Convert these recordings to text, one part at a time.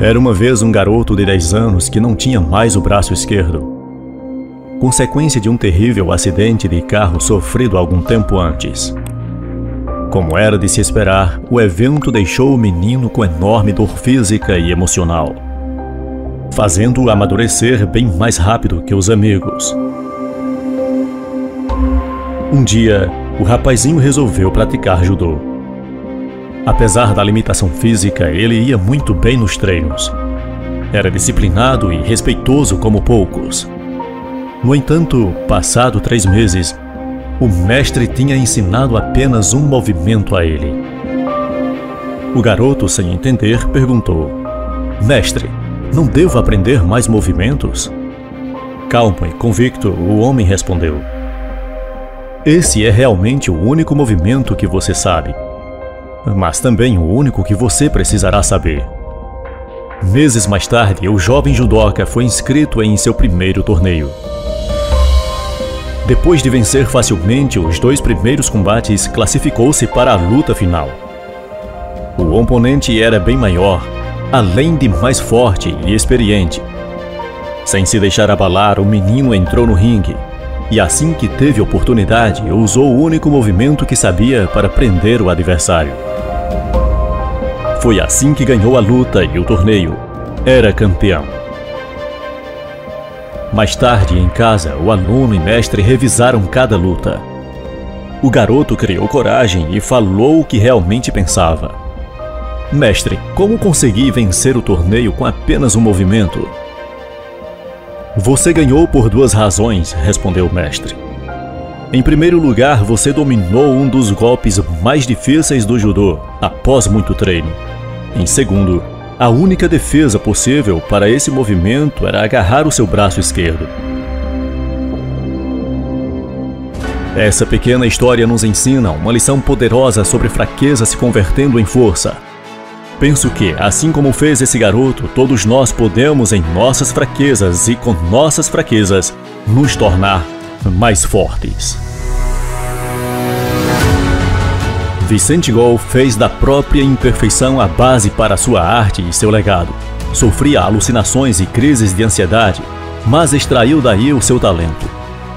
Era uma vez um garoto de 10 anos que não tinha mais o braço esquerdo. Consequência de um terrível acidente de carro sofrido algum tempo antes. Como era de se esperar, o evento deixou o menino com enorme dor física e emocional, fazendo-o amadurecer bem mais rápido que os amigos. Um dia, o rapazinho resolveu praticar judô. Apesar da limitação física, ele ia muito bem nos treinos. Era disciplinado e respeitoso como poucos. No entanto, passado três meses, o mestre tinha ensinado apenas um movimento a ele. O garoto, sem entender, perguntou: Mestre, não devo aprender mais movimentos? Calmo e convicto, o homem respondeu: Esse é realmente o único movimento que você sabe mas também o único que você precisará saber. Meses mais tarde, o jovem judoca foi inscrito em seu primeiro torneio. Depois de vencer facilmente os dois primeiros combates, classificou-se para a luta final. O oponente era bem maior, além de mais forte e experiente. Sem se deixar abalar, o menino entrou no ringue e, assim que teve oportunidade, usou o único movimento que sabia para prender o adversário. Foi assim que ganhou a luta e o torneio. Era campeão. Mais tarde, em casa, o aluno e mestre revisaram cada luta. O garoto criou coragem e falou o que realmente pensava. Mestre, como consegui vencer o torneio com apenas um movimento? Você ganhou por duas razões, respondeu o mestre. Em primeiro lugar, você dominou um dos golpes mais difíceis do judô, após muito treino. Em segundo, a única defesa possível para esse movimento era agarrar o seu braço esquerdo. Essa pequena história nos ensina uma lição poderosa sobre fraqueza se convertendo em força. Penso que, assim como fez esse garoto, todos nós podemos, em nossas fraquezas e com nossas fraquezas, nos tornar mais fortes. Vicente Gol fez da própria imperfeição a base para sua arte e seu legado. Sofria alucinações e crises de ansiedade, mas extraiu daí o seu talento,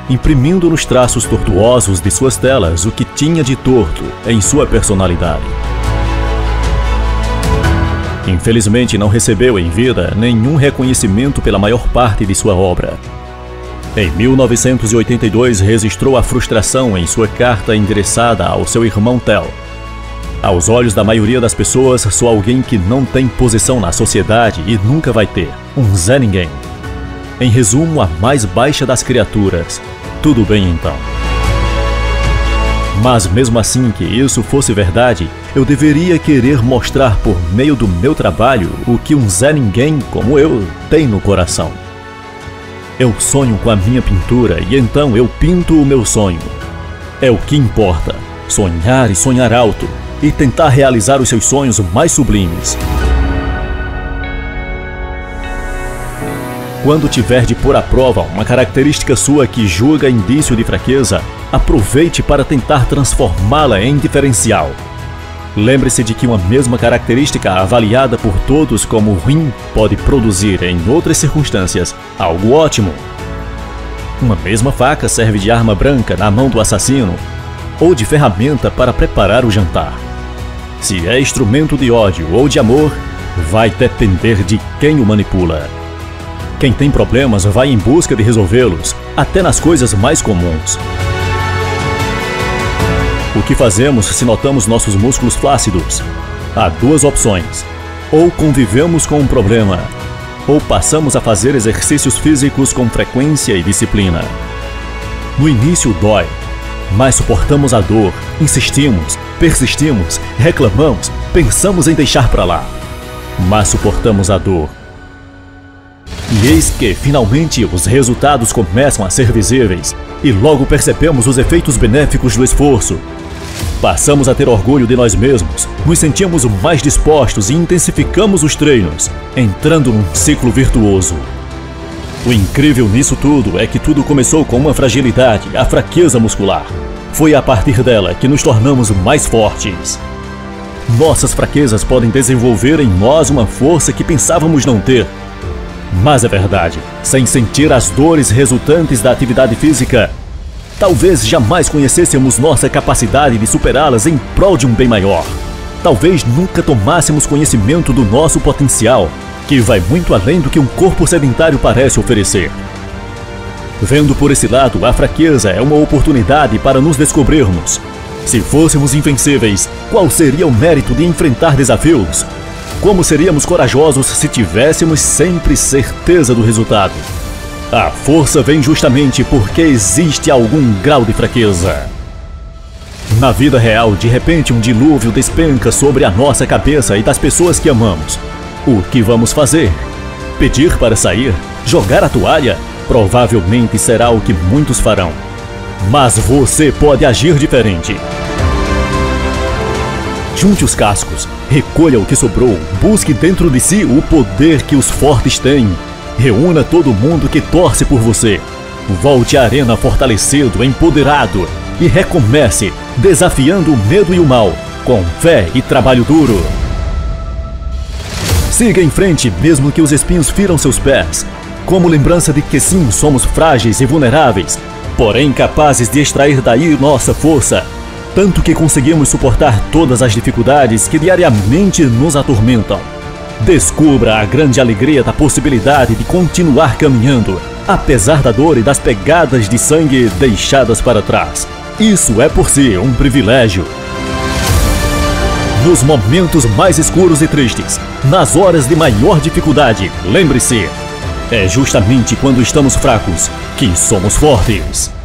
imprimindo nos traços tortuosos de suas telas o que tinha de torto em sua personalidade. Infelizmente, não recebeu em vida nenhum reconhecimento pela maior parte de sua obra. Em 1982, registrou a frustração em sua carta endereçada ao seu irmão Tel. Aos olhos da maioria das pessoas, sou alguém que não tem posição na sociedade e nunca vai ter. Um Zé Ninguém. Em resumo, a mais baixa das criaturas. Tudo bem então. Mas mesmo assim que isso fosse verdade, eu deveria querer mostrar por meio do meu trabalho o que um Zé Ninguém como eu tem no coração. Eu sonho com a minha pintura e então eu pinto o meu sonho. É o que importa. Sonhar e sonhar alto e tentar realizar os seus sonhos mais sublimes. Quando tiver de pôr à prova uma característica sua que julga indício de fraqueza, aproveite para tentar transformá-la em diferencial. Lembre-se de que uma mesma característica avaliada por todos como ruim pode produzir, em outras circunstâncias, algo ótimo. Uma mesma faca serve de arma branca na mão do assassino ou de ferramenta para preparar o jantar. Se é instrumento de ódio ou de amor, vai depender de quem o manipula. Quem tem problemas vai em busca de resolvê-los, até nas coisas mais comuns. O que fazemos se notamos nossos músculos flácidos? Há duas opções. Ou convivemos com um problema, ou passamos a fazer exercícios físicos com frequência e disciplina. No início dói, mas suportamos a dor, insistimos, persistimos, reclamamos, pensamos em deixar para lá. Mas suportamos a dor. E eis que, finalmente, os resultados começam a ser visíveis, e logo percebemos os efeitos benéficos do esforço, Passamos a ter orgulho de nós mesmos, nos sentimos mais dispostos e intensificamos os treinos, entrando num ciclo virtuoso. O incrível nisso tudo é que tudo começou com uma fragilidade, a fraqueza muscular. Foi a partir dela que nos tornamos mais fortes. Nossas fraquezas podem desenvolver em nós uma força que pensávamos não ter. Mas é verdade, sem sentir as dores resultantes da atividade física, talvez jamais conhecêssemos nossa capacidade de superá-las em prol de um bem maior. Talvez nunca tomássemos conhecimento do nosso potencial, que vai muito além do que um corpo sedentário parece oferecer. Vendo por esse lado, a fraqueza é uma oportunidade para nos descobrirmos. Se fôssemos invencíveis, qual seria o mérito de enfrentar desafios? Como seríamos corajosos se tivéssemos sempre certeza do resultado? A força vem justamente porque existe algum grau de fraqueza. Na vida real, de repente um dilúvio despenca sobre a nossa cabeça e das pessoas que amamos. O que vamos fazer? Pedir para sair? Jogar a toalha? Provavelmente será o que muitos farão. Mas você pode agir diferente. Junte os cascos, recolha o que sobrou, busque dentro de si o poder que os fortes têm. Reúna todo mundo que torce por você. Volte à arena fortalecido, empoderado e recomece, desafiando o medo e o mal, com fé e trabalho duro. Siga em frente, mesmo que os espinhos firam seus pés, como lembrança de que sim, somos frágeis e vulneráveis, porém capazes de extrair daí nossa força, tanto que conseguimos suportar todas as dificuldades que diariamente nos atormentam. Descubra a grande alegria da possibilidade de continuar caminhando, apesar da dor e das pegadas de sangue deixadas para trás. Isso é por si um privilégio. Nos momentos mais escuros e tristes, nas horas de maior dificuldade, lembre-se: é justamente quando estamos fracos que somos fortes.